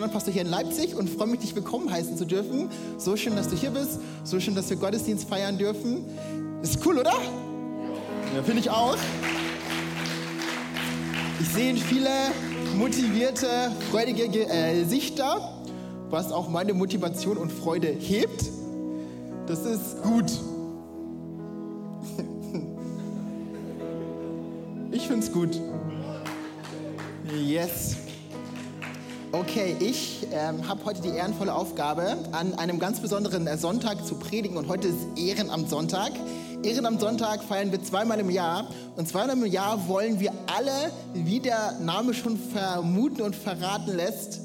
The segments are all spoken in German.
bin Standardpastor hier in Leipzig und freue mich, dich willkommen heißen zu dürfen. So schön, dass du hier bist, so schön, dass wir Gottesdienst feiern dürfen. Ist cool, oder? Ja, finde ich auch. Ich sehe viele motivierte, freudige Ge- äh, Gesichter, was auch meine Motivation und Freude hebt. Das ist gut. Ich finde es gut. Yes. Okay, ich ähm, habe heute die ehrenvolle Aufgabe, an einem ganz besonderen äh, Sonntag zu predigen und heute ist Ehrenamtssonntag. Ehrenamtssonntag feiern wir zweimal im Jahr und zweimal im Jahr wollen wir alle, wie der Name schon vermuten und verraten lässt,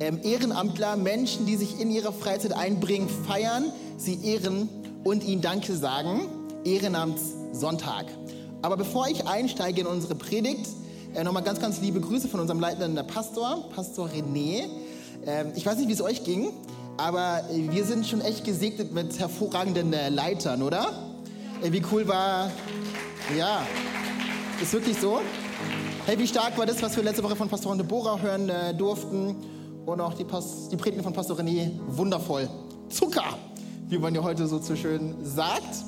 ähm, Ehrenamtler, Menschen, die sich in ihrer Freizeit einbringen, feiern, sie ehren und ihnen Danke sagen. Ehrenamtssonntag. Aber bevor ich einsteige in unsere Predigt, äh, Nochmal ganz, ganz liebe Grüße von unserem leitenden Pastor, Pastor René. Ähm, ich weiß nicht, wie es euch ging, aber äh, wir sind schon echt gesegnet mit hervorragenden äh, Leitern, oder? Äh, wie cool war. Ja, ist wirklich so. Hey, wie stark war das, was wir letzte Woche von Pastorin Deborah hören äh, durften? Und auch die, Pas die Predigt von Pastor René, wundervoll. Zucker, wie man ja heute so zu schön sagt.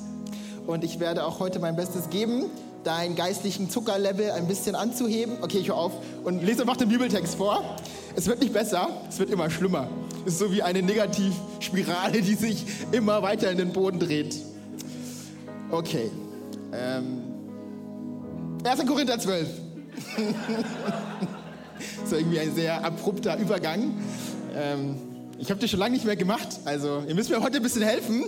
Und ich werde auch heute mein Bestes geben, deinen geistlichen Zuckerlevel ein bisschen anzuheben. Okay, ich höre auf und lese einfach den Bibeltext vor. Es wird nicht besser, es wird immer schlimmer. Es ist so wie eine Negativspirale, die sich immer weiter in den Boden dreht. Okay. Ähm, 1. Korinther 12. so irgendwie ein sehr abrupter Übergang. Ähm, ich habe das schon lange nicht mehr gemacht, also ihr müsst mir heute ein bisschen helfen.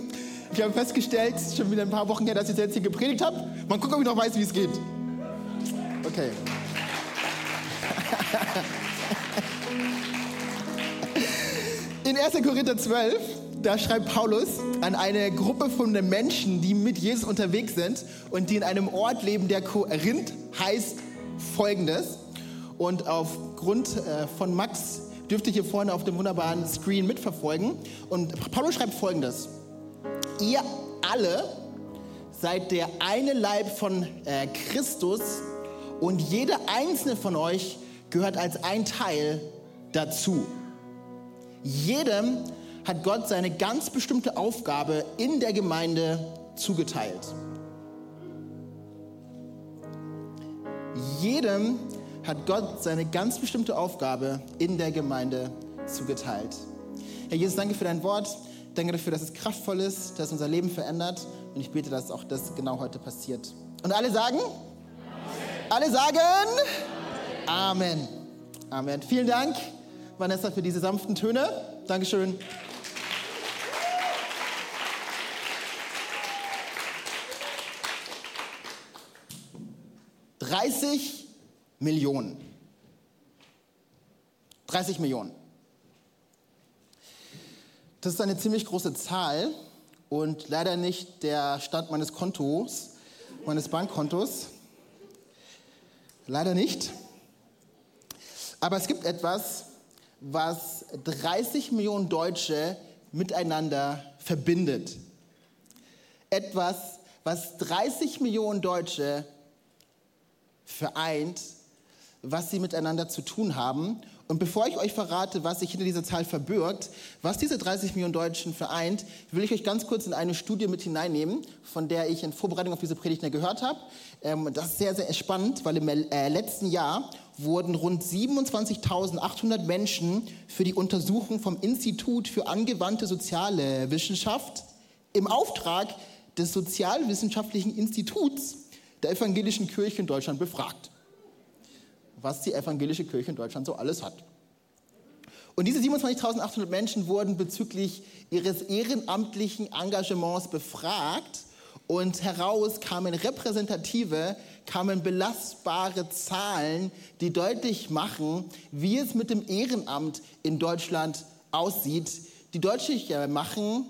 Ich habe festgestellt, schon wieder ein paar Wochen her, dass ich jetzt hier gepredigt habe. Mal gucken, ob ich noch weiß, wie es geht. Okay. In 1. Korinther 12, da schreibt Paulus an eine Gruppe von Menschen, die mit Jesus unterwegs sind und die in einem Ort leben, der Korinth heißt folgendes. Und aufgrund äh, von Max dürft ihr hier vorne auf dem wunderbaren Screen mitverfolgen. Und Paulus schreibt folgendes. Ihr alle seid der eine Leib von äh, Christus und jeder einzelne von euch gehört als ein Teil dazu. Jedem hat Gott seine ganz bestimmte Aufgabe in der Gemeinde zugeteilt. Jedem hat Gott seine ganz bestimmte Aufgabe in der Gemeinde zugeteilt. Herr Jesus, danke für dein Wort. Danke dafür, dass es kraftvoll ist, dass unser Leben verändert. Und ich bete, dass auch das genau heute passiert. Und alle sagen? Amen. Alle sagen? Amen. Amen. Vielen Dank, Vanessa, für diese sanften Töne. Dankeschön. Dreißig Millionen. 30 Millionen. Das ist eine ziemlich große Zahl und leider nicht der Stand meines Kontos, meines Bankkontos. Leider nicht. Aber es gibt etwas, was 30 Millionen Deutsche miteinander verbindet. Etwas, was 30 Millionen Deutsche vereint, was sie miteinander zu tun haben. Und bevor ich euch verrate, was sich hinter dieser Zahl verbirgt, was diese 30 Millionen Deutschen vereint, will ich euch ganz kurz in eine Studie mit hineinnehmen, von der ich in Vorbereitung auf diese Predigt gehört habe. Ähm, das ist sehr, sehr spannend, weil im äh, letzten Jahr wurden rund 27.800 Menschen für die Untersuchung vom Institut für angewandte soziale Wissenschaft im Auftrag des Sozialwissenschaftlichen Instituts der Evangelischen Kirche in Deutschland befragt was die evangelische Kirche in Deutschland so alles hat. Und diese 27.800 Menschen wurden bezüglich ihres ehrenamtlichen Engagements befragt und heraus kamen repräsentative, kamen belastbare Zahlen, die deutlich machen, wie es mit dem Ehrenamt in Deutschland aussieht, die deutlich machen,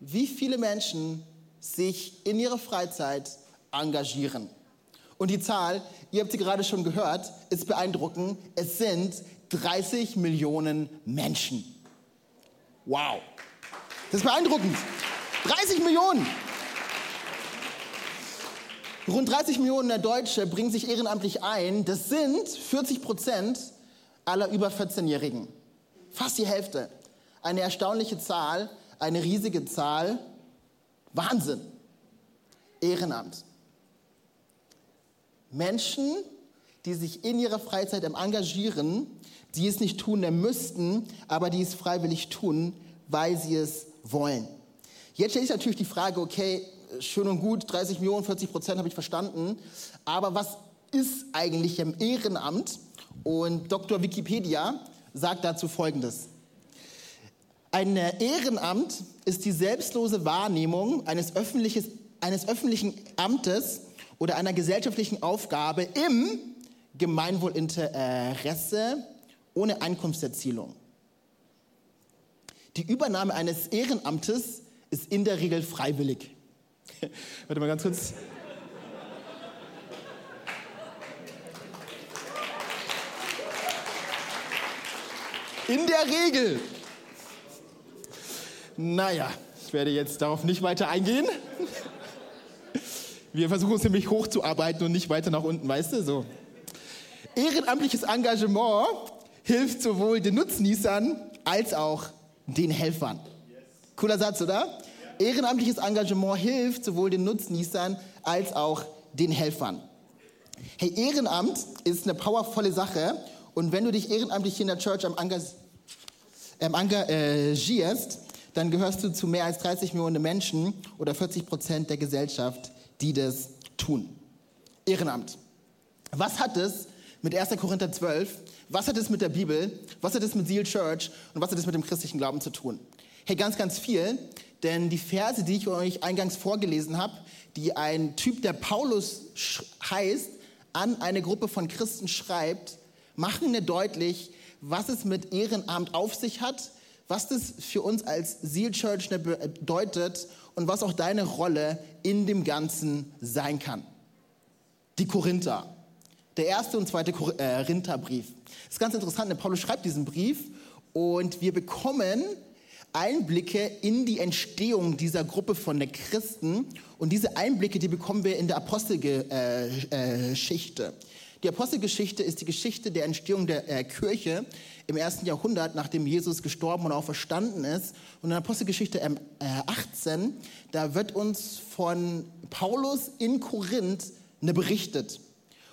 wie viele Menschen sich in ihrer Freizeit engagieren. Und die Zahl, ihr habt sie gerade schon gehört, ist beeindruckend. Es sind 30 Millionen Menschen. Wow. Das ist beeindruckend. 30 Millionen. Rund 30 Millionen Deutsche bringen sich ehrenamtlich ein. Das sind 40 Prozent aller über 14-Jährigen. Fast die Hälfte. Eine erstaunliche Zahl, eine riesige Zahl. Wahnsinn. Ehrenamt. Menschen, die sich in ihrer Freizeit engagieren, die es nicht tun müssten, aber die es freiwillig tun, weil sie es wollen. Jetzt stelle ich natürlich die Frage, okay, schön und gut, 30 Millionen, 40 Prozent habe ich verstanden, aber was ist eigentlich im Ehrenamt? Und Dr. Wikipedia sagt dazu Folgendes. Ein Ehrenamt ist die selbstlose Wahrnehmung eines, eines öffentlichen Amtes oder einer gesellschaftlichen Aufgabe im Gemeinwohlinteresse ohne Einkunftserzielung. Die Übernahme eines Ehrenamtes ist in der Regel freiwillig. Warte mal ganz kurz. In der Regel. Naja, ich werde jetzt darauf nicht weiter eingehen. Wir versuchen uns nämlich hochzuarbeiten und nicht weiter nach unten, weißt du? So. Ehrenamtliches Engagement hilft sowohl den Nutznießern als auch den Helfern. Cooler Satz, oder? Ehrenamtliches Engagement hilft sowohl den Nutznießern als auch den Helfern. Hey, Ehrenamt ist eine powervolle Sache und wenn du dich ehrenamtlich hier in der Church am ähm, engagierst, dann gehörst du zu mehr als 30 Millionen Menschen oder 40 Prozent der Gesellschaft, die das tun. Ehrenamt. Was hat es mit 1. Korinther 12, was hat es mit der Bibel, was hat es mit Seal Church und was hat es mit dem christlichen Glauben zu tun? Hey, ganz, ganz viel, denn die Verse, die ich euch eingangs vorgelesen habe, die ein Typ, der Paulus heißt, an eine Gruppe von Christen schreibt, machen mir deutlich, was es mit Ehrenamt auf sich hat, was das für uns als Seal Church bedeutet und was auch deine Rolle in dem Ganzen sein kann. Die Korinther. Der erste und zweite Korintherbrief. Das ist ganz interessant, denn Paulus schreibt diesen Brief und wir bekommen Einblicke in die Entstehung dieser Gruppe von der Christen. Und diese Einblicke, die bekommen wir in der Apostelgeschichte. Die Apostelgeschichte ist die Geschichte der Entstehung der äh, Kirche im ersten Jahrhundert, nachdem Jesus gestorben und auch verstanden ist. Und in der Apostelgeschichte 18, äh, da wird uns von Paulus in Korinth eine berichtet.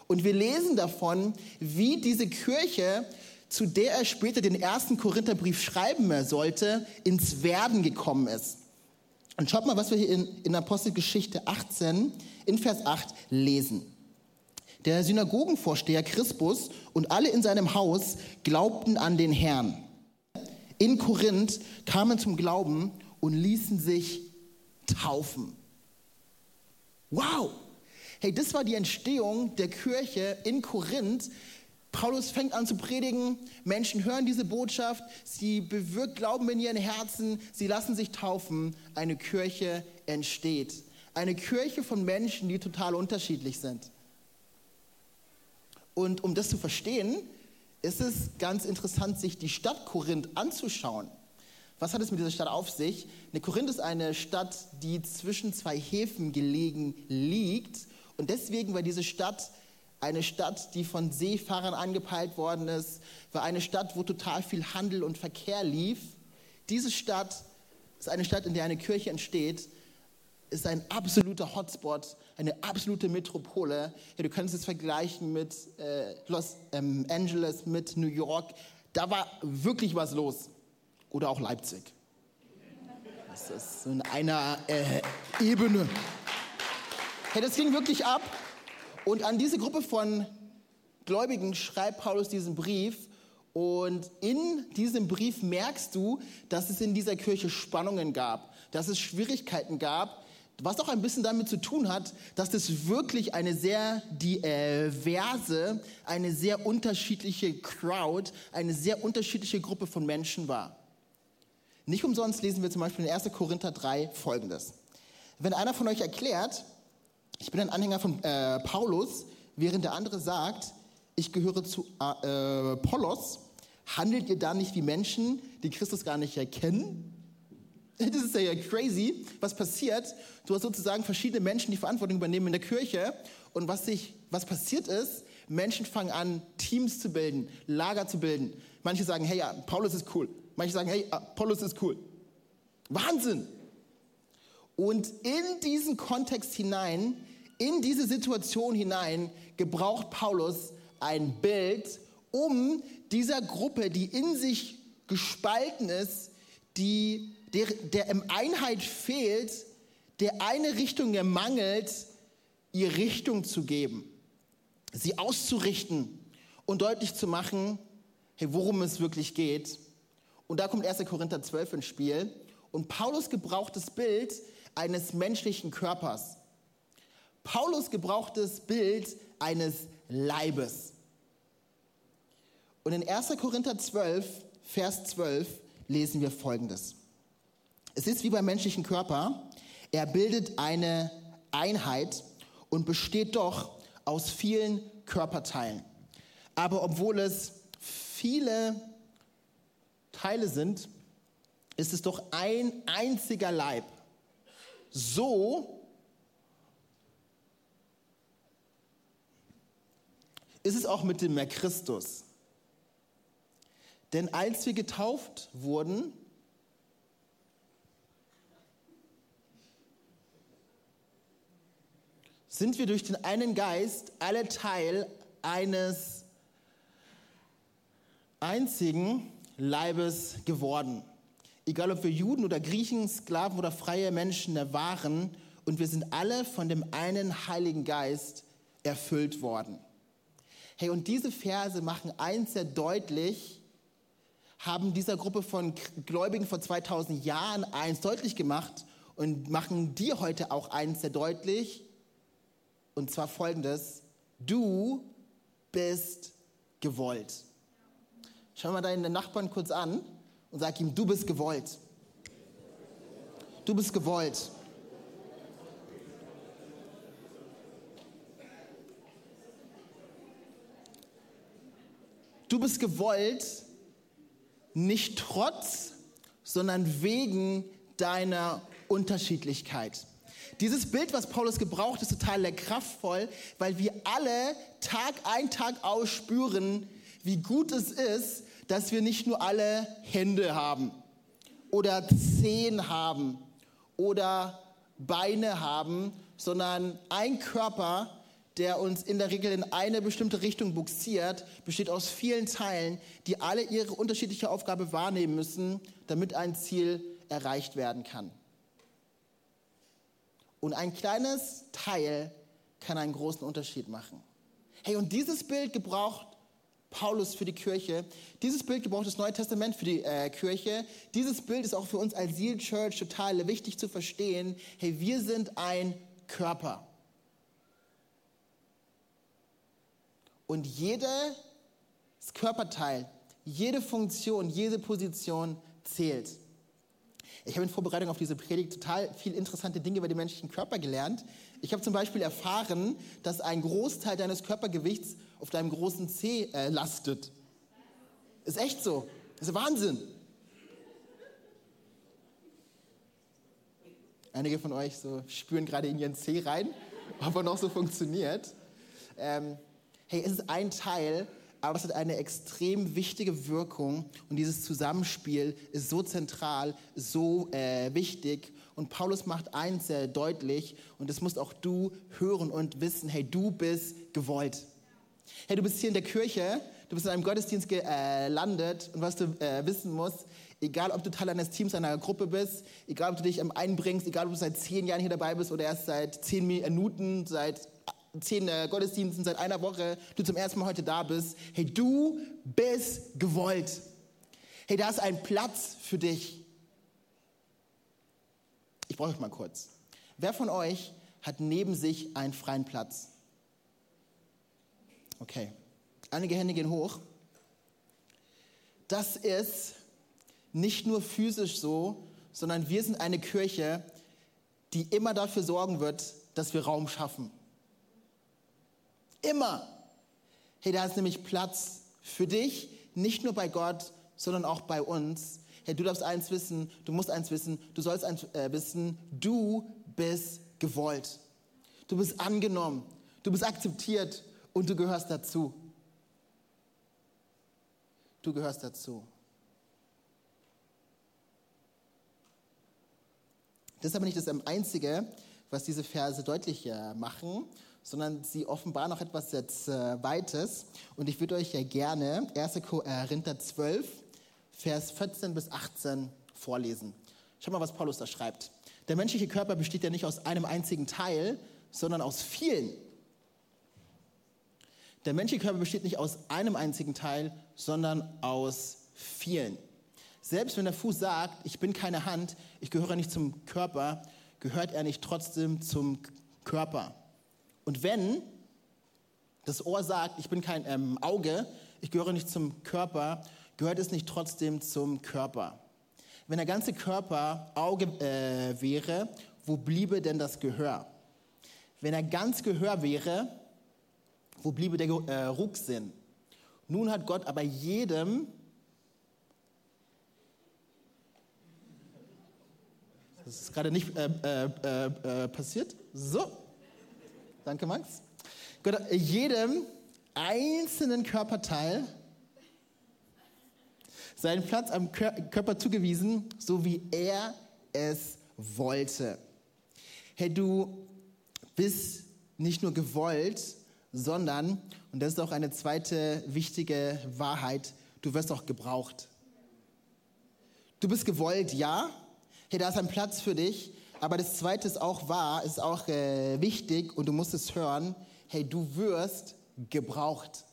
Und wir lesen davon, wie diese Kirche zu der er später den ersten Korintherbrief schreiben sollte, ins Werden gekommen ist. Und schaut mal, was wir hier in, in Apostelgeschichte 18 in Vers 8 lesen. Der Synagogenvorsteher Crispus und alle in seinem Haus glaubten an den Herrn. In Korinth kamen zum Glauben und ließen sich taufen. Wow! Hey, das war die Entstehung der Kirche in Korinth, Paulus fängt an zu predigen, Menschen hören diese Botschaft, sie bewirkt Glauben in ihren Herzen, sie lassen sich taufen, eine Kirche entsteht. Eine Kirche von Menschen, die total unterschiedlich sind. Und um das zu verstehen, ist es ganz interessant, sich die Stadt Korinth anzuschauen. Was hat es mit dieser Stadt auf sich? Eine Korinth ist eine Stadt, die zwischen zwei Häfen gelegen liegt. Und deswegen war diese Stadt eine Stadt, die von Seefahrern angepeilt worden ist, war eine Stadt, wo total viel Handel und Verkehr lief. Diese Stadt ist eine Stadt, in der eine Kirche entsteht, ist ein absoluter Hotspot, eine absolute Metropole. Ja, du kannst es vergleichen mit äh, Los ähm, Angeles, mit New York. Da war wirklich was los. Oder auch Leipzig. Das ist in einer äh, Ebene. Hey, das ging wirklich ab. Und an diese Gruppe von Gläubigen schreibt Paulus diesen Brief. Und in diesem Brief merkst du, dass es in dieser Kirche Spannungen gab, dass es Schwierigkeiten gab, was auch ein bisschen damit zu tun hat, dass das wirklich eine sehr diverse, eine sehr unterschiedliche Crowd, eine sehr unterschiedliche Gruppe von Menschen war. Nicht umsonst lesen wir zum Beispiel in 1. Korinther 3 folgendes. Wenn einer von euch erklärt, ich bin ein Anhänger von äh, Paulus, während der andere sagt, ich gehöre zu äh, Apollos, handelt ihr da nicht wie Menschen, die Christus gar nicht erkennen? Das ist ja crazy, was passiert. Du hast sozusagen verschiedene Menschen, die Verantwortung übernehmen in der Kirche. Und was, sich, was passiert ist, Menschen fangen an, Teams zu bilden, Lager zu bilden. Manche sagen, hey, ja, Paulus ist cool. Manche sagen, hey, Paulus ist cool. Wahnsinn! Und in diesen Kontext hinein, in diese Situation hinein, gebraucht Paulus ein Bild, um dieser Gruppe, die in sich gespalten ist, die, der, der im Einheit fehlt, der eine Richtung ermangelt, ihr Richtung zu geben, sie auszurichten und deutlich zu machen, hey, worum es wirklich geht. Und da kommt 1. Korinther 12 ins Spiel. Und Paulus gebraucht das Bild eines menschlichen Körpers. Paulus gebraucht das Bild eines Leibes. Und in 1. Korinther 12, Vers 12 lesen wir Folgendes. Es ist wie beim menschlichen Körper. Er bildet eine Einheit und besteht doch aus vielen Körperteilen. Aber obwohl es viele Teile sind, ist es doch ein einziger Leib. So ist es auch mit dem Christus. Denn als wir getauft wurden, sind wir durch den einen Geist alle Teil eines einzigen Leibes geworden. Egal ob wir Juden oder Griechen, Sklaven oder freie Menschen waren, und wir sind alle von dem einen Heiligen Geist erfüllt worden. Hey, und diese Verse machen eins sehr deutlich, haben dieser Gruppe von Gläubigen vor 2000 Jahren eins deutlich gemacht und machen dir heute auch eins sehr deutlich, und zwar folgendes, du bist gewollt. Schau mal deinen Nachbarn kurz an und sag ihm, du bist gewollt. Du bist gewollt. Du bist gewollt, nicht trotz, sondern wegen deiner Unterschiedlichkeit. Dieses Bild, was Paulus gebraucht, ist total kraftvoll, weil wir alle Tag ein, Tag aus spüren, wie gut es ist, dass wir nicht nur alle Hände haben oder Zehen haben oder Beine haben, sondern ein Körper, der uns in der Regel in eine bestimmte Richtung buxiert, besteht aus vielen Teilen, die alle ihre unterschiedliche Aufgabe wahrnehmen müssen, damit ein Ziel erreicht werden kann. Und ein kleines Teil kann einen großen Unterschied machen. Hey, und dieses Bild gebraucht Paulus für die Kirche. Dieses Bild gebraucht das Neue Testament für die äh, Kirche. Dieses Bild ist auch für uns als Seal Church total wichtig zu verstehen. Hey, wir sind ein Körper. Und jedes Körperteil, jede Funktion, jede Position zählt. Ich habe in Vorbereitung auf diese Predigt total viel interessante Dinge über den menschlichen Körper gelernt. Ich habe zum Beispiel erfahren, dass ein Großteil deines Körpergewichts auf deinem großen Zeh äh, lastet. Ist echt so. Ist Wahnsinn. Einige von euch so spüren gerade in ihren Zeh rein, ob er noch so funktioniert. Ähm, hey, es ist ein Teil aber es hat eine extrem wichtige Wirkung und dieses Zusammenspiel ist so zentral, so äh, wichtig. Und Paulus macht eins sehr deutlich und das musst auch du hören und wissen, hey, du bist gewollt. Hey, du bist hier in der Kirche, du bist in einem Gottesdienst gelandet und was du äh, wissen musst, egal ob du Teil eines Teams, einer Gruppe bist, egal ob du dich einbringst, egal ob du seit zehn Jahren hier dabei bist oder erst seit zehn Minuten, seit zehn äh, Gottesdiensten seit einer Woche, du zum ersten Mal heute da bist. Hey, du bist gewollt. Hey, da ist ein Platz für dich. Ich brauche euch mal kurz. Wer von euch hat neben sich einen freien Platz? Okay. Einige Hände gehen hoch. Das ist nicht nur physisch so, sondern wir sind eine Kirche, die immer dafür sorgen wird, dass wir Raum schaffen. Immer. Hey, da ist nämlich Platz für dich, nicht nur bei Gott, sondern auch bei uns. Hey, du darfst eins wissen, du musst eins wissen, du sollst eins äh, wissen, du bist gewollt. Du bist angenommen, du bist akzeptiert und du gehörst dazu. Du gehörst dazu. Das ist aber nicht das Einzige, was diese Verse deutlich machen, sondern sie offenbaren noch etwas jetzt äh, Weites. Und ich würde euch ja gerne 1. Korinther 12, Vers 14 bis 18 vorlesen. Schau mal, was Paulus da schreibt. Der menschliche Körper besteht ja nicht aus einem einzigen Teil, sondern aus vielen. Der menschliche Körper besteht nicht aus einem einzigen Teil, sondern aus vielen. Selbst wenn der Fuß sagt, ich bin keine Hand, ich gehöre nicht zum Körper, gehört er nicht trotzdem zum Körper. Und wenn das Ohr sagt, ich bin kein ähm, Auge, ich gehöre nicht zum Körper, gehört es nicht trotzdem zum Körper. Wenn der ganze Körper Auge äh, wäre, wo bliebe denn das Gehör? Wenn er ganz Gehör wäre, wo bliebe der äh, Rucksinn? Nun hat Gott aber jedem Das ist gerade nicht äh, äh, äh, äh, passiert. So. Danke, Max. Gott, jedem einzelnen Körperteil seinen Platz am Körper zugewiesen, so wie er es wollte. Hey, du bist nicht nur gewollt, sondern, und das ist auch eine zweite wichtige Wahrheit, du wirst auch gebraucht. Du bist gewollt, ja, Hey, da ist ein Platz für dich. Aber das Zweite ist auch wahr, ist auch äh, wichtig und du musst es hören. Hey, du wirst gebraucht.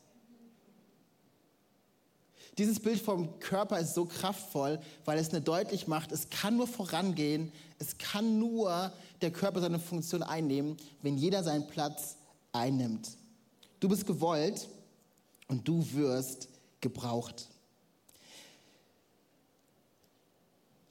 Dieses Bild vom Körper ist so kraftvoll, weil es eine deutlich macht, es kann nur vorangehen, es kann nur der Körper seine Funktion einnehmen, wenn jeder seinen Platz einnimmt. Du bist gewollt und du wirst gebraucht.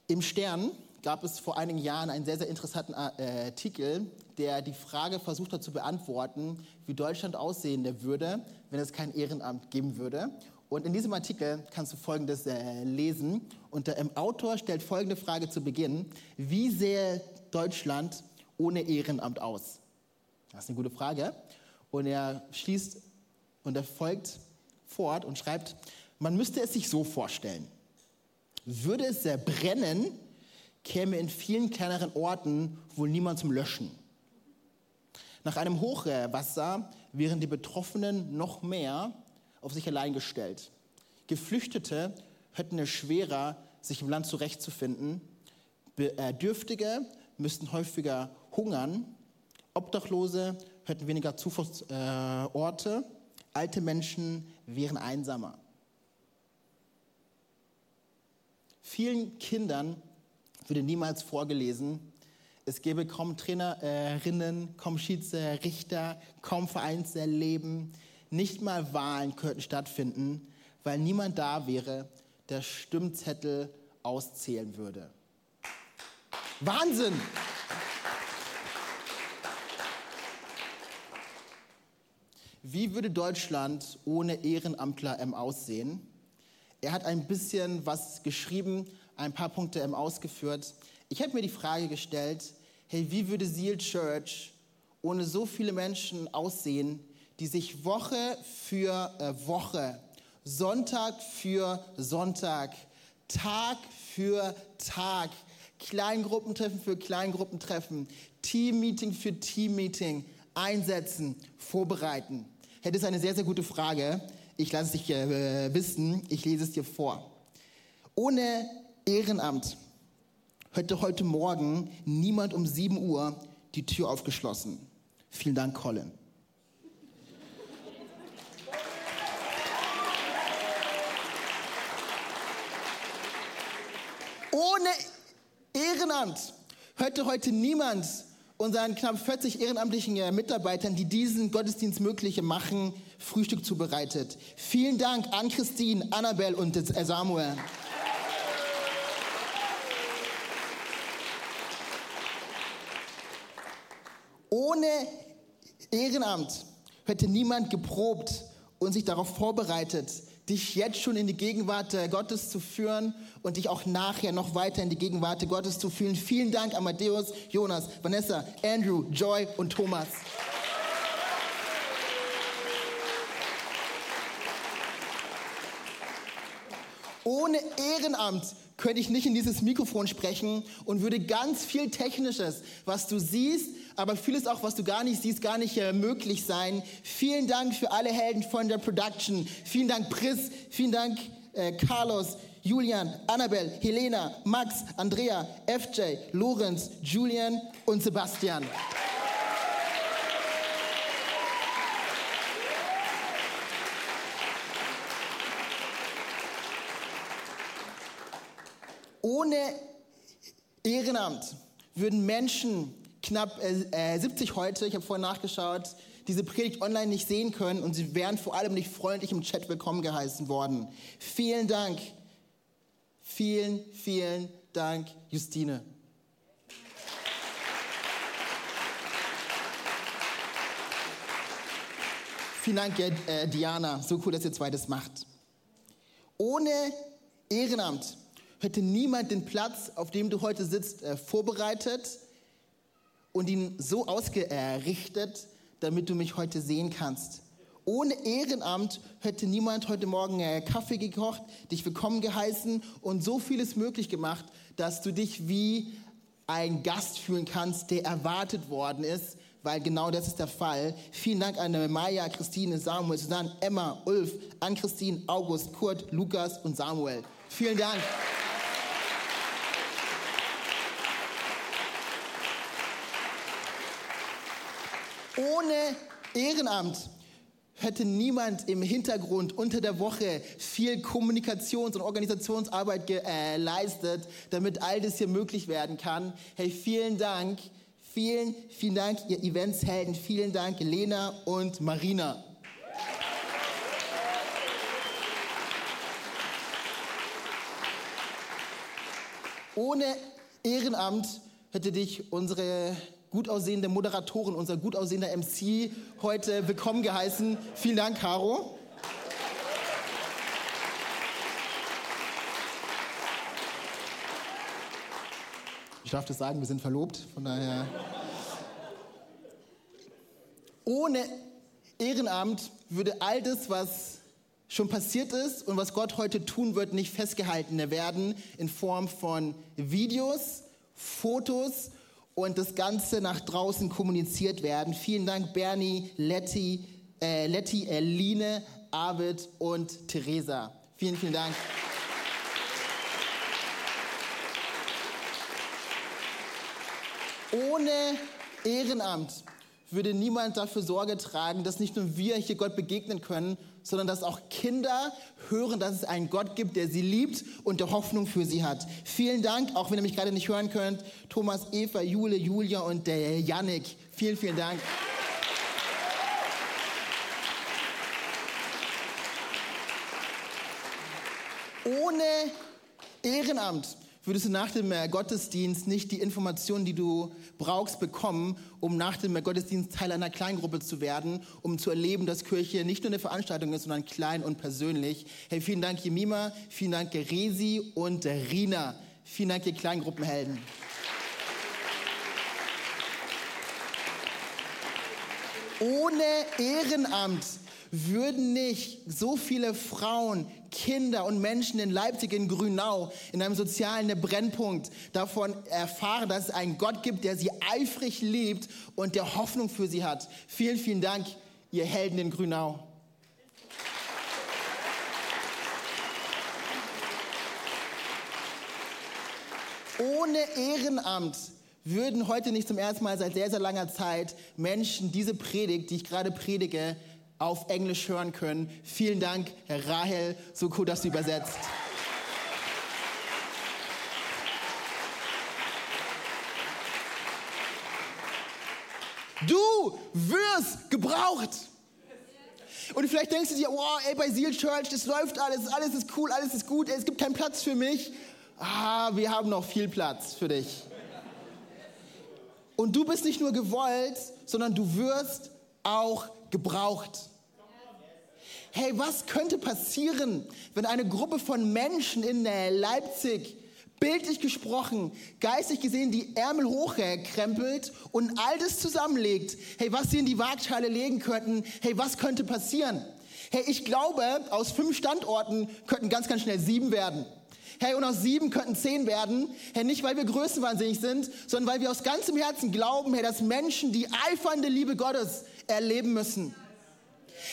Im Stern gab es vor einigen Jahren einen sehr, sehr interessanten äh, Artikel, der die Frage versucht hat zu beantworten, wie Deutschland aussehen würde, wenn es kein Ehrenamt geben würde. Und in diesem Artikel kannst du Folgendes äh, lesen. Und der Autor stellt folgende Frage zu Beginn. Wie sähe Deutschland ohne Ehrenamt aus? Das ist eine gute Frage. Und er schließt und er folgt fort und schreibt, man müsste es sich so vorstellen. Würde es sehr brennen, käme in vielen kleineren Orten wohl niemand zum Löschen. Nach einem Hochwasser wären die Betroffenen noch mehr auf sich allein gestellt. Geflüchtete hätten es schwerer, sich im Land zurechtzufinden. Bedürftige müssten häufiger hungern. Obdachlose hätten weniger Zufluchtsorte. Alte Menschen wären einsamer. Vielen Kindern würde niemals vorgelesen. Es gäbe kaum Trainerinnen, kaum Schiedsrichter, kaum Vereinsleben. Nicht mal Wahlen könnten stattfinden, weil niemand da wäre, der Stimmzettel auszählen würde. Wahnsinn! Wie würde Deutschland ohne Ehrenamtler aussehen? Er hat ein bisschen was geschrieben, ein paar Punkte ausgeführt. Ich habe mir die Frage gestellt, hey, wie würde Seal Church ohne so viele Menschen aussehen, die sich Woche für äh, Woche, Sonntag für Sonntag, Tag für Tag, Kleingruppentreffen für Kleingruppentreffen, Teammeeting für Teammeeting einsetzen, vorbereiten? Das ist eine sehr, sehr gute Frage. Ich lasse es dich äh, wissen, ich lese es dir vor. Ohne Ehrenamt hätte heute Morgen niemand um 7 Uhr die Tür aufgeschlossen. Vielen Dank, Colin. Ohne Ehrenamt hätte heute niemand unseren knapp 40 ehrenamtlichen Mitarbeitern, die diesen Gottesdienst möglich machen, Frühstück zubereitet. Vielen Dank an Christine, Annabelle und Samuel. Ohne Ehrenamt hätte niemand geprobt und sich darauf vorbereitet, dich jetzt schon in die Gegenwart Gottes zu führen und dich auch nachher noch weiter in die Gegenwart Gottes zu führen. Vielen Dank, Amadeus, Jonas, Vanessa, Andrew, Joy und Thomas. Ohne Ehrenamt könnte ich nicht in dieses Mikrofon sprechen und würde ganz viel Technisches, was du siehst, aber vieles auch, was du gar nicht siehst, gar nicht äh, möglich sein. Vielen Dank für alle Helden von der Production. Vielen Dank Pris, vielen Dank äh, Carlos, Julian, Annabel, Helena, Max, Andrea, FJ, Lorenz, Julian und Sebastian. Ohne Ehrenamt würden Menschen, knapp äh, 70 heute, ich habe vorhin nachgeschaut, diese Predigt online nicht sehen können und sie wären vor allem nicht freundlich im Chat willkommen geheißen worden. Vielen Dank. Vielen, vielen Dank, Justine. Vielen Dank, äh, Diana. So cool, dass ihr zweites macht. Ohne Ehrenamt hätte niemand den Platz, auf dem du heute sitzt, äh, vorbereitet und ihn so ausgerichtet, damit du mich heute sehen kannst. Ohne Ehrenamt hätte niemand heute Morgen äh, Kaffee gekocht, dich willkommen geheißen und so vieles möglich gemacht, dass du dich wie ein Gast fühlen kannst, der erwartet worden ist, weil genau das ist der Fall. Vielen Dank an Maya, Christine, Samuel, Susanne, Emma, Ulf, an Christine, August, Kurt, Lukas und Samuel. Vielen Dank. Ohne Ehrenamt hätte niemand im Hintergrund unter der Woche viel Kommunikations- und Organisationsarbeit geleistet, äh, damit all das hier möglich werden kann. Hey, vielen Dank, vielen, vielen Dank, ihr Eventshelden, vielen Dank, Lena und Marina. Ohne Ehrenamt hätte dich unsere gut aussehende Moderatorin, unser gut aussehender MC heute willkommen geheißen. Vielen Dank, Caro. Ich darf das sagen, wir sind verlobt, von daher. Ohne Ehrenamt würde all das, was schon passiert ist und was Gott heute tun wird, nicht festgehalten werden in Form von Videos, Fotos und das Ganze nach draußen kommuniziert werden. Vielen Dank, Bernie, Letty, äh, Letty, Eline, Arvid und Theresa. Vielen, vielen Dank. Ohne Ehrenamt würde niemand dafür Sorge tragen, dass nicht nur wir hier Gott begegnen können, sondern dass auch Kinder hören, dass es einen Gott gibt, der sie liebt und der Hoffnung für sie hat. Vielen Dank, auch wenn ihr mich gerade nicht hören könnt, Thomas, Eva, Jule, Julia und der Yannick. Vielen, vielen Dank. Ohne Ehrenamt würdest du nach dem äh, Gottesdienst nicht die Informationen, die du brauchst, bekommen, um nach dem äh, Gottesdienst Teil einer Kleingruppe zu werden, um zu erleben, dass Kirche nicht nur eine Veranstaltung ist, sondern klein und persönlich. Hey, vielen Dank, Jemima, vielen Dank, Resi und Rina. Vielen Dank, ihr Kleingruppenhelden. Ohne Ehrenamt würden nicht so viele Frauen, Kinder und Menschen in Leipzig, in Grünau, in einem sozialen Brennpunkt davon erfahren, dass es einen Gott gibt, der sie eifrig liebt und der Hoffnung für sie hat. Vielen, vielen Dank, ihr Helden in Grünau. Ohne Ehrenamt würden heute nicht zum ersten Mal seit sehr, sehr langer Zeit Menschen diese Predigt, die ich gerade predige, auf Englisch hören können. Vielen Dank, Herr Rahel, so cool, dass du übersetzt. Du wirst gebraucht. Und vielleicht denkst du dir, wow, ey, bei Seal Church, das läuft alles, alles ist cool, alles ist gut, es gibt keinen Platz für mich. Ah, wir haben noch viel Platz für dich. Und du bist nicht nur gewollt, sondern du wirst auch gebraucht. Hey, was könnte passieren, wenn eine Gruppe von Menschen in Leipzig, bildlich gesprochen, geistig gesehen, die Ärmel hochkrempelt und all das zusammenlegt? Hey, was sie in die Waagschale legen könnten? Hey, was könnte passieren? Hey, ich glaube, aus fünf Standorten könnten ganz, ganz schnell sieben werden. Hey, und aus sieben könnten zehn werden. Hey, nicht weil wir größenwahnsinnig sind, sondern weil wir aus ganzem Herzen glauben, hey, dass Menschen die eifernde Liebe Gottes erleben müssen.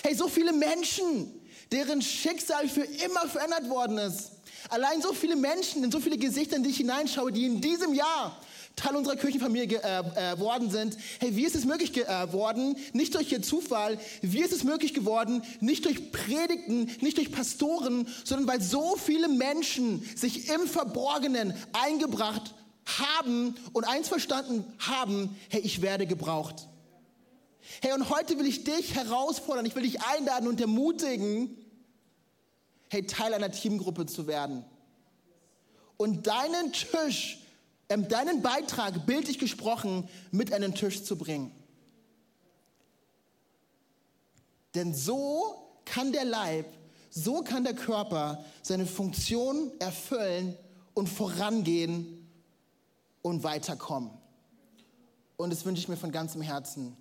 Hey, so viele Menschen, deren Schicksal für immer verändert worden ist. Allein so viele Menschen, in so viele Gesichter, in die ich hineinschaue, die in diesem Jahr Teil unserer Kirchenfamilie äh, äh, worden sind. Hey, wie ist es möglich geworden? Äh, nicht durch ihr Zufall. Wie ist es möglich geworden? Nicht durch Predigten, nicht durch Pastoren, sondern weil so viele Menschen sich im Verborgenen eingebracht haben und eins verstanden haben, hey, ich werde gebraucht. Hey, und heute will ich dich herausfordern, ich will dich einladen und ermutigen, hey, Teil einer Teamgruppe zu werden. Und deinen Tisch, äh, deinen Beitrag, bildlich gesprochen, mit den Tisch zu bringen. Denn so kann der Leib, so kann der Körper seine Funktion erfüllen und vorangehen und weiterkommen. Und das wünsche ich mir von ganzem Herzen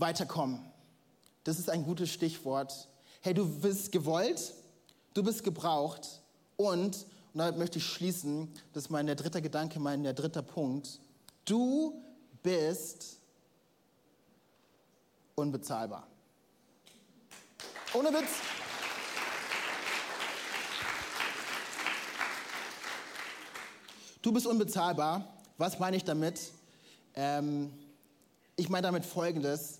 weiterkommen. Das ist ein gutes Stichwort. Hey, du bist gewollt, du bist gebraucht und, und damit möchte ich schließen, das ist mein der dritte Gedanke, mein der dritte Punkt. Du bist unbezahlbar. Ohne Witz. Du bist unbezahlbar. Was meine ich damit? Ähm, ich meine damit Folgendes.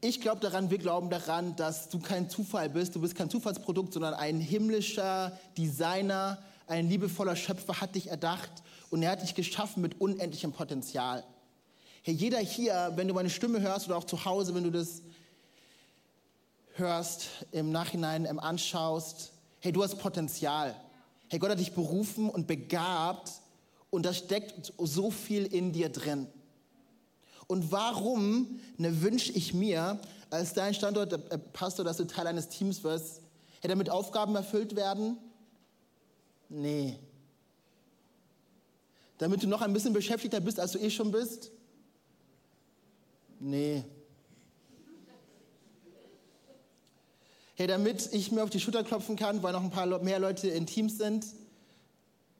Ich glaube daran, wir glauben daran, dass du kein Zufall bist, du bist kein Zufallsprodukt, sondern ein himmlischer Designer, ein liebevoller Schöpfer hat dich erdacht und er hat dich geschaffen mit unendlichem Potenzial. Hey, jeder hier, wenn du meine Stimme hörst oder auch zu Hause, wenn du das hörst, im Nachhinein ähm, anschaust, hey, du hast Potenzial. Hey, Gott hat dich berufen und begabt und da steckt so viel in dir drin. Und warum ne, wünsche ich mir als dein Standort, äh, Pastor, dass du Teil eines Teams wirst? Hey, damit Aufgaben erfüllt werden? Nee. Damit du noch ein bisschen beschäftigter bist, als du eh schon bist? Nee. Hey, damit ich mir auf die Schulter klopfen kann, weil noch ein paar mehr Leute in Teams sind?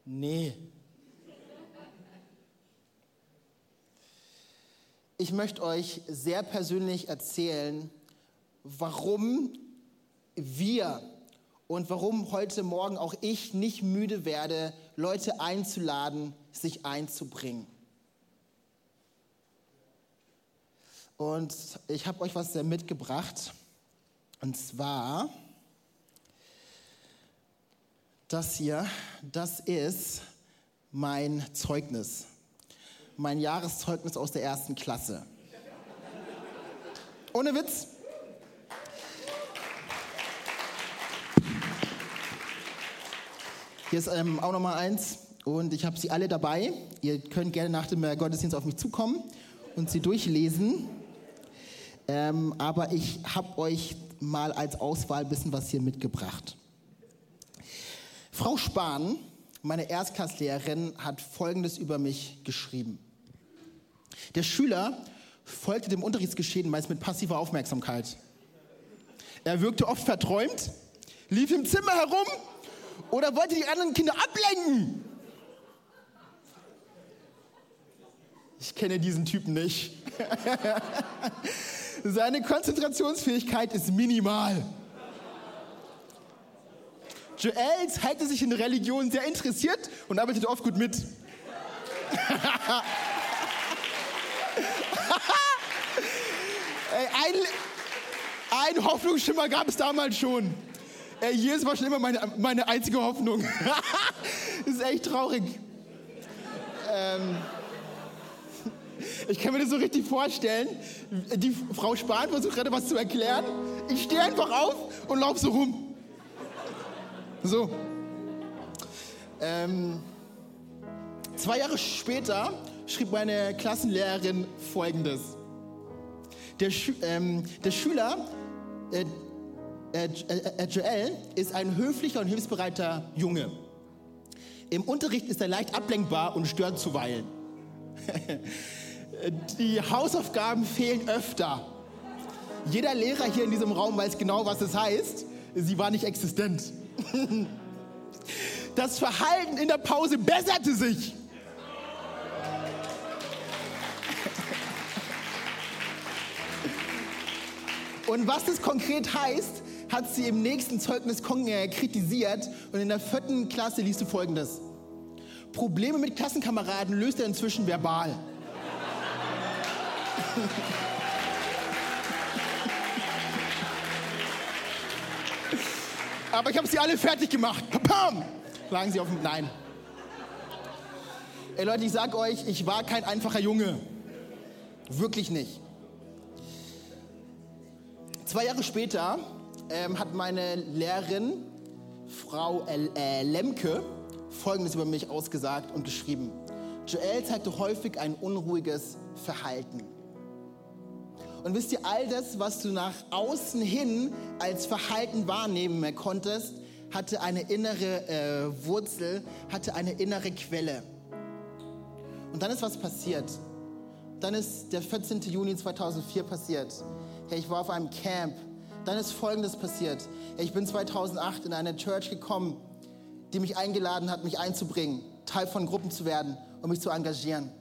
Nee. Ich möchte euch sehr persönlich erzählen, warum wir und warum heute Morgen auch ich nicht müde werde, Leute einzuladen, sich einzubringen. Und ich habe euch was mitgebracht. Und zwar das hier, das ist mein Zeugnis mein Jahreszeugnis aus der ersten Klasse. Ohne Witz. Hier ist ähm, auch nochmal eins und ich habe sie alle dabei. Ihr könnt gerne nach dem Gottesdienst auf mich zukommen und sie durchlesen. Ähm, aber ich habe euch mal als Auswahl ein bisschen was hier mitgebracht. Frau Spahn, meine Erstklasslehrerin, hat Folgendes über mich geschrieben. Der Schüler folgte dem Unterrichtsgeschehen meist mit passiver Aufmerksamkeit. Er wirkte oft verträumt, lief im Zimmer herum oder wollte die anderen Kinder ablenken. Ich kenne diesen Typen nicht. Seine Konzentrationsfähigkeit ist minimal. Joel zeigte sich in Religion sehr interessiert und arbeitete oft gut mit. ein, ein Hoffnungsschimmer gab es damals schon. Ey, jedes war schon immer meine, meine einzige Hoffnung. das ist echt traurig. Ähm, ich kann mir das so richtig vorstellen. Die Frau Spahn versucht gerade was zu erklären. Ich stehe einfach auf und laufe so rum. So. Ähm, zwei Jahre später schrieb meine Klassenlehrerin Folgendes. Der, Schü ähm, der Schüler äh, äh, äh, Joel ist ein höflicher und hilfsbereiter Junge. Im Unterricht ist er leicht ablenkbar und stört zuweilen. Die Hausaufgaben fehlen öfter. Jeder Lehrer hier in diesem Raum weiß genau, was es heißt. Sie war nicht existent. Das Verhalten in der Pause besserte sich. Und was das konkret heißt, hat sie im nächsten Zeugnis kritisiert. Und in der vierten Klasse liest du folgendes. Probleme mit Klassenkameraden löst er inzwischen verbal. Aber ich habe sie alle fertig gemacht. Pam! Lagen sie auf dem. Nein. Ey Leute, ich sag euch, ich war kein einfacher Junge. Wirklich nicht. Zwei Jahre später ähm, hat meine Lehrerin, Frau L äh, Lemke, Folgendes über mich ausgesagt und geschrieben. Joel zeigte häufig ein unruhiges Verhalten. Und wisst ihr, all das, was du nach außen hin als Verhalten wahrnehmen konntest, hatte eine innere äh, Wurzel, hatte eine innere Quelle. Und dann ist was passiert. Dann ist der 14. Juni 2004 passiert. Hey, ich war auf einem Camp. Dann ist Folgendes passiert. Hey, ich bin 2008 in eine Church gekommen, die mich eingeladen hat, mich einzubringen, Teil von Gruppen zu werden und mich zu engagieren.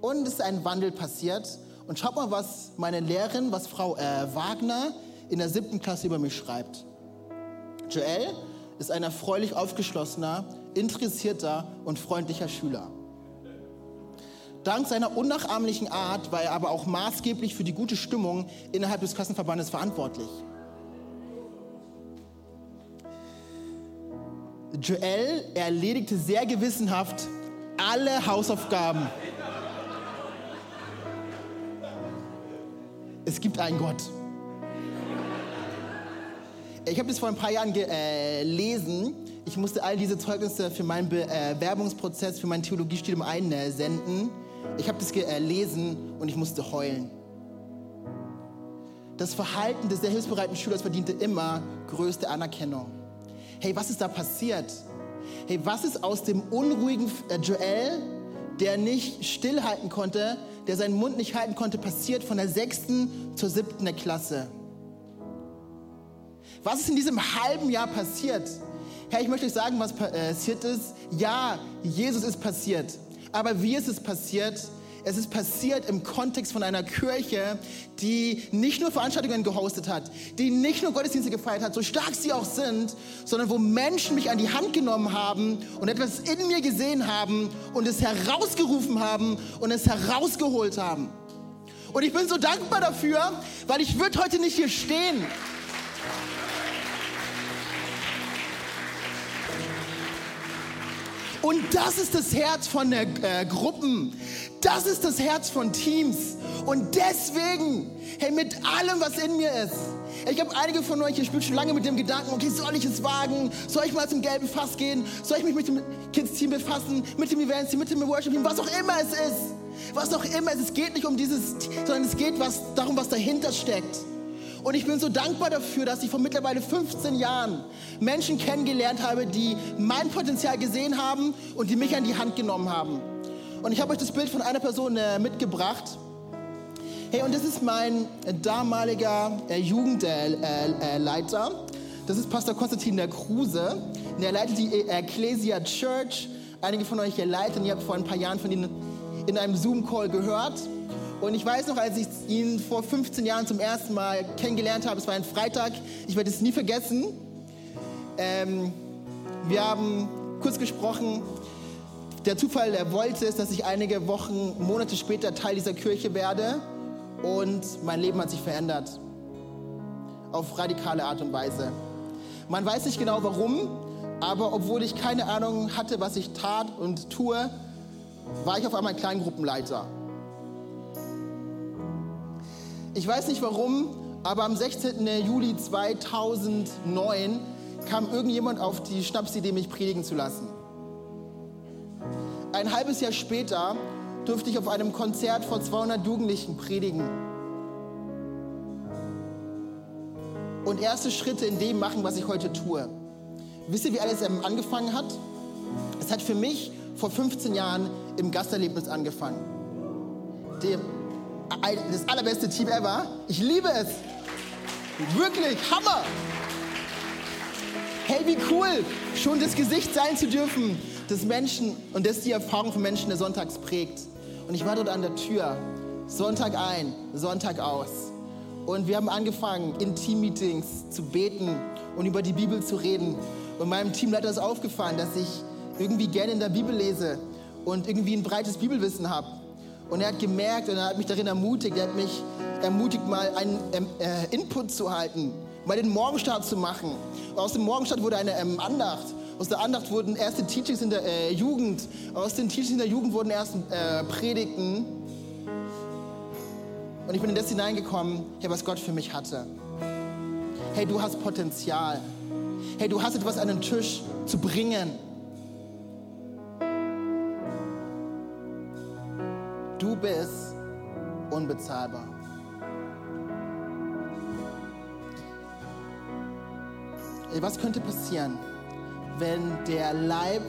Und es ist ein Wandel passiert. Und schaut mal, was meine Lehrerin, was Frau äh, Wagner in der siebten Klasse über mich schreibt. Joel ist ein erfreulich aufgeschlossener, interessierter und freundlicher Schüler. Dank seiner unnachahmlichen Art war er aber auch maßgeblich für die gute Stimmung innerhalb des Klassenverbandes verantwortlich. Joel erledigte sehr gewissenhaft alle Hausaufgaben. Es gibt einen Gott. Ich habe das vor ein paar Jahren gelesen. Äh, ich musste all diese Zeugnisse für meinen Bewerbungsprozess, äh, für mein Theologiestudium einsenden. Ich habe das gelesen äh, und ich musste heulen. Das Verhalten des sehr hilfsbereiten Schülers verdiente immer größte Anerkennung. Hey, was ist da passiert? Hey, was ist aus dem unruhigen Joel, der nicht stillhalten konnte, der seinen Mund nicht halten konnte, passiert von der sechsten zur siebten der Klasse? Was ist in diesem halben Jahr passiert? Herr, ich möchte euch sagen, was passiert ist. Ja, Jesus ist passiert. Aber wie ist es passiert? Es ist passiert im Kontext von einer Kirche, die nicht nur Veranstaltungen gehostet hat, die nicht nur Gottesdienste gefeiert hat, so stark sie auch sind, sondern wo Menschen mich an die Hand genommen haben und etwas in mir gesehen haben und es herausgerufen haben und es herausgeholt haben. Und ich bin so dankbar dafür, weil ich würde heute nicht hier stehen. Und das ist das Herz von der, äh, Gruppen. Das ist das Herz von Teams. Und deswegen, hey, mit allem, was in mir ist, ich habe einige von euch, ihr spielt schon lange mit dem Gedanken, okay, soll ich es wagen? Soll ich mal zum gelben Fass gehen? Soll ich mich mit dem Kids-Team befassen? Mit dem Events-Team, mit dem Worship-Team? Was auch immer es ist. Was auch immer es ist. Es geht nicht um dieses, sondern es geht was, darum, was dahinter steckt. Und ich bin so dankbar dafür, dass ich vor mittlerweile 15 Jahren Menschen kennengelernt habe, die mein Potenzial gesehen haben und die mich an die Hand genommen haben. Und ich habe euch das Bild von einer Person äh, mitgebracht. Hey, und das ist mein damaliger äh, Jugendleiter. das ist Pastor Konstantin der Kruse. Der leitet die Ecclesia Church. Einige von euch hier leiten. Ihr habt vor ein paar Jahren von ihnen in einem Zoom-Call gehört. Und ich weiß noch, als ich ihn vor 15 Jahren zum ersten Mal kennengelernt habe, es war ein Freitag, ich werde es nie vergessen. Ähm, wir haben kurz gesprochen. Der Zufall, der wollte es, dass ich einige Wochen, Monate später Teil dieser Kirche werde. Und mein Leben hat sich verändert. Auf radikale Art und Weise. Man weiß nicht genau warum, aber obwohl ich keine Ahnung hatte, was ich tat und tue, war ich auf einmal Kleingruppenleiter. Ich weiß nicht warum, aber am 16. Juli 2009 kam irgendjemand auf die Schnapsidee, mich predigen zu lassen. Ein halbes Jahr später durfte ich auf einem Konzert vor 200 Jugendlichen predigen. Und erste Schritte in dem machen, was ich heute tue. Wisst ihr, wie alles angefangen hat? Es hat für mich vor 15 Jahren im Gasterlebnis angefangen. Dem, das allerbeste Team ever. Ich liebe es. Wirklich, Hammer. Hey, wie cool, schon das Gesicht sein zu dürfen des Menschen und das die Erfahrung von Menschen, der sonntags prägt. Und ich war dort an der Tür, Sonntag ein, Sonntag aus. Und wir haben angefangen, in Team-Meetings zu beten und über die Bibel zu reden. Und meinem Teamleiter ist aufgefallen, dass ich irgendwie gerne in der Bibel lese und irgendwie ein breites Bibelwissen habe. Und er hat gemerkt und er hat mich darin ermutigt, er hat mich ermutigt, mal einen ähm, äh, Input zu halten, mal den Morgenstart zu machen. Und aus dem Morgenstart wurde eine ähm, Andacht. Aus der Andacht wurden erste Teachings in der äh, Jugend. Aus den Teachings in der Jugend wurden erste äh, Predigten. Und ich bin in das hineingekommen, hey, was Gott für mich hatte. Hey, du hast Potenzial. Hey, du hast etwas an den Tisch zu bringen. Bist unbezahlbar. Was könnte passieren, wenn der Leib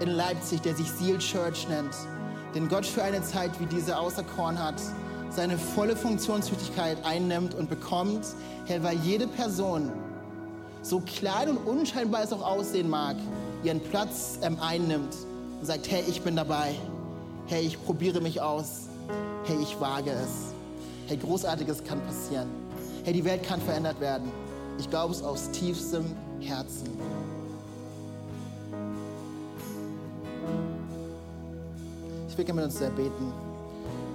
in Leipzig, der sich Seal Church nennt, den Gott für eine Zeit wie diese auserkoren hat, seine volle Funktionstüchtigkeit einnimmt und bekommt, Herr, weil jede Person, so klein und unscheinbar es auch aussehen mag, ihren Platz ähm, einnimmt und sagt, hey, ich bin dabei. Hey, ich probiere mich aus. Hey, ich wage es. Hey, Großartiges kann passieren. Hey, die Welt kann verändert werden. Ich glaube es aus tiefstem Herzen. Ich will gerne mit uns sehr beten.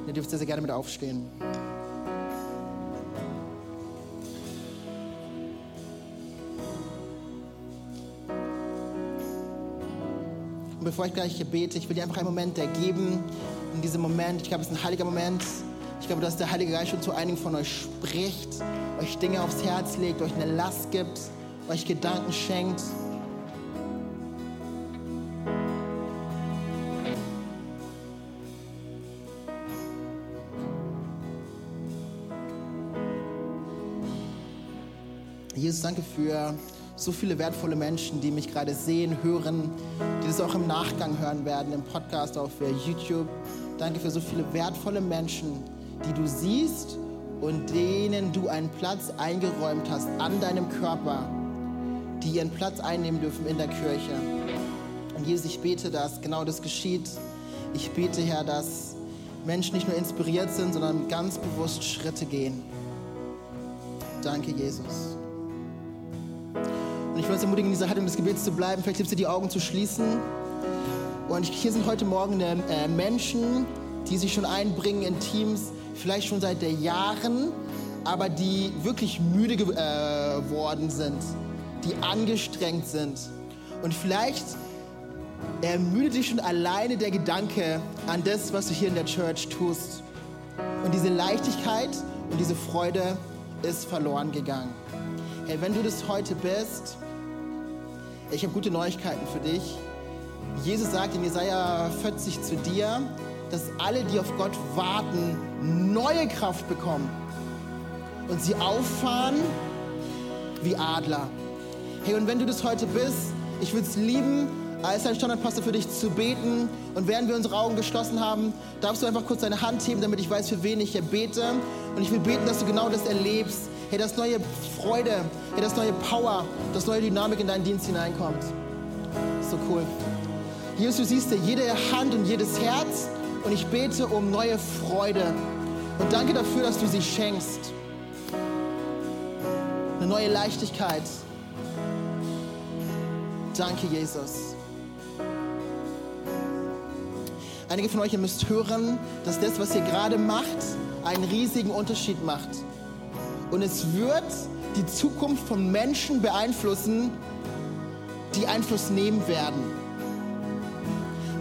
Ihr dürft sehr, sehr gerne mit aufstehen. Bevor ich gleich hier bete, ich will dir einfach einen Moment ergeben. In diesem Moment, ich glaube, es ist ein heiliger Moment. Ich glaube, dass der Heilige Geist schon zu einigen von euch spricht, euch Dinge aufs Herz legt, euch eine Last gibt, euch Gedanken schenkt. Jesus, danke für so viele wertvolle Menschen, die mich gerade sehen, hören, die das auch im Nachgang hören werden, im Podcast auf YouTube. Danke für so viele wertvolle Menschen, die du siehst und denen du einen Platz eingeräumt hast an deinem Körper, die ihren Platz einnehmen dürfen in der Kirche. Und Jesus, ich bete, dass genau das geschieht. Ich bete, Herr, dass Menschen nicht nur inspiriert sind, sondern ganz bewusst Schritte gehen. Danke, Jesus. Ich will uns ermutigen, in dieser Haltung des Gebets zu bleiben. Vielleicht hilft dir, die Augen zu schließen. Und hier sind heute Morgen äh, Menschen, die sich schon einbringen in Teams, vielleicht schon seit Jahren, aber die wirklich müde geworden äh, sind, die angestrengt sind. Und vielleicht ermüdet dich schon alleine der Gedanke an das, was du hier in der Church tust. Und diese Leichtigkeit und diese Freude ist verloren gegangen. Hey, wenn du das heute bist, ich habe gute Neuigkeiten für dich. Jesus sagt in Jesaja 40 zu dir, dass alle, die auf Gott warten, neue Kraft bekommen und sie auffahren wie Adler. Hey, und wenn du das heute bist, ich würde es lieben, als ein Standardpastor für dich zu beten. Und während wir unsere Augen geschlossen haben, darfst du einfach kurz deine Hand heben, damit ich weiß, für wen ich hier bete. Und ich will beten, dass du genau das erlebst, hey, dass neue Freude, hey, dass neue Power, dass neue Dynamik in deinen Dienst hineinkommt. So cool. Jesus, du siehst dir jede Hand und jedes Herz und ich bete um neue Freude. Und danke dafür, dass du sie schenkst. Eine neue Leichtigkeit. Danke, Jesus. Einige von euch, ihr müsst hören, dass das, was ihr gerade macht, einen riesigen Unterschied macht. Und es wird die Zukunft von Menschen beeinflussen, die Einfluss nehmen werden.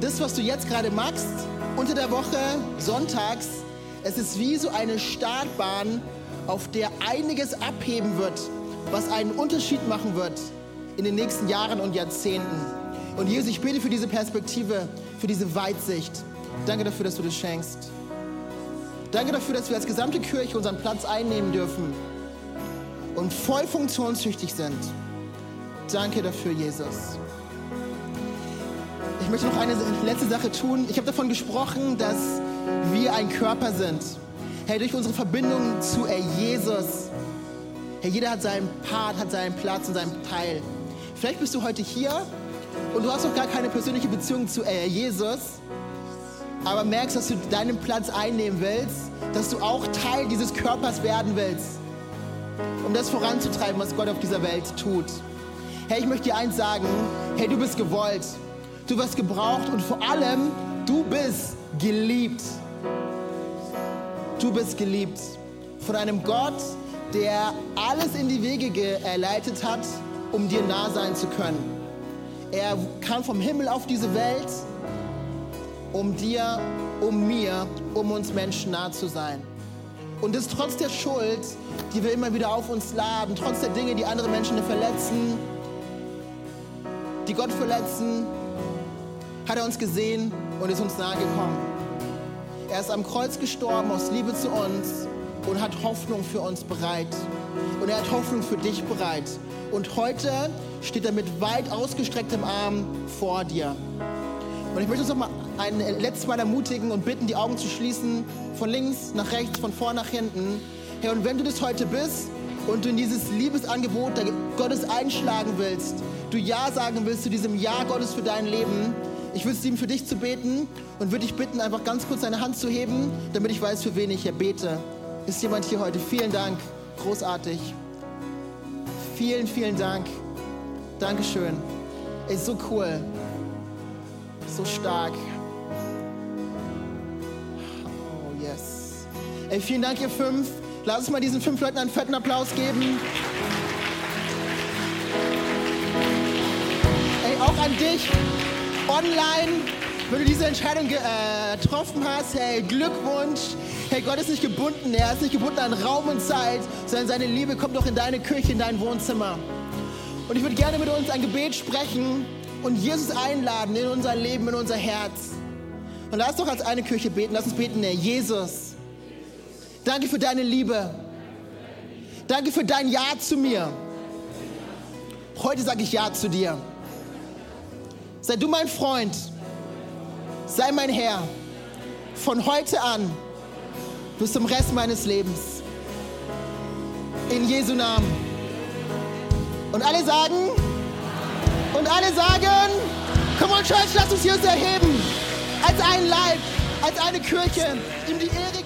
Das, was du jetzt gerade machst, unter der Woche, sonntags, es ist wie so eine Startbahn, auf der einiges abheben wird, was einen Unterschied machen wird in den nächsten Jahren und Jahrzehnten. Und Jesus, ich bete für diese Perspektive, für diese Weitsicht. Danke dafür, dass du das schenkst. Danke dafür, dass wir als gesamte Kirche unseren Platz einnehmen dürfen und voll funktionstüchtig sind. Danke dafür, Jesus. Ich möchte noch eine letzte Sache tun. Ich habe davon gesprochen, dass wir ein Körper sind. Hey, durch unsere Verbindung zu Jesus. Hey, jeder hat seinen Part, hat seinen Platz und seinen Teil. Vielleicht bist du heute hier und du hast noch gar keine persönliche Beziehung zu äh, Jesus, aber merkst, dass du deinen Platz einnehmen willst, dass du auch Teil dieses Körpers werden willst, um das voranzutreiben, was Gott auf dieser Welt tut. Hey, ich möchte dir eins sagen, hey, du bist gewollt, du wirst gebraucht und vor allem, du bist geliebt. Du bist geliebt von einem Gott, der alles in die Wege geleitet hat, um dir nah sein zu können. Er kam vom Himmel auf diese Welt, um dir, um mir, um uns Menschen nah zu sein. Und das trotz der Schuld, die wir immer wieder auf uns laden, trotz der Dinge, die andere Menschen verletzen, die Gott verletzen, hat er uns gesehen und ist uns nahe gekommen. Er ist am Kreuz gestorben aus Liebe zu uns und hat Hoffnung für uns bereit. Und er hat Hoffnung für dich bereit. Und heute steht er mit weit ausgestrecktem Arm vor dir. Und ich möchte uns noch mal ein letztes Mal ermutigen und bitten, die Augen zu schließen, von links nach rechts, von vorn nach hinten. Hey, und wenn du das heute bist und du in dieses Liebesangebot Gottes einschlagen willst, du Ja sagen willst zu diesem Ja Gottes für dein Leben, ich würde es lieben, für dich zu beten und würde dich bitten, einfach ganz kurz deine Hand zu heben, damit ich weiß, für wen ich hier bete. Ist jemand hier heute? Vielen Dank. Großartig. Vielen, vielen Dank. Dankeschön. Ist so cool. So stark. Ey, vielen Dank, ihr fünf. Lass uns mal diesen fünf Leuten einen fetten Applaus geben. Ey, auch an dich online, wenn du diese Entscheidung äh, getroffen hast. Hey, Glückwunsch. Hey, Gott ist nicht gebunden. Er ist nicht gebunden an Raum und Zeit, sondern seine Liebe kommt doch in deine Küche, in dein Wohnzimmer. Und ich würde gerne mit uns ein Gebet sprechen und Jesus einladen in unser Leben, in unser Herz. Und lass doch als eine Kirche beten. Lass uns beten, Herr Jesus. Danke für deine Liebe. Danke für dein Ja zu mir. Heute sage ich Ja zu dir. Sei du mein Freund. Sei mein Herr. Von heute an bis zum Rest meines Lebens. In Jesu Namen. Und alle sagen, und alle sagen, come on Church, lass uns hier uns erheben. Als ein Leib, als eine Kirche, ihm die Ehre.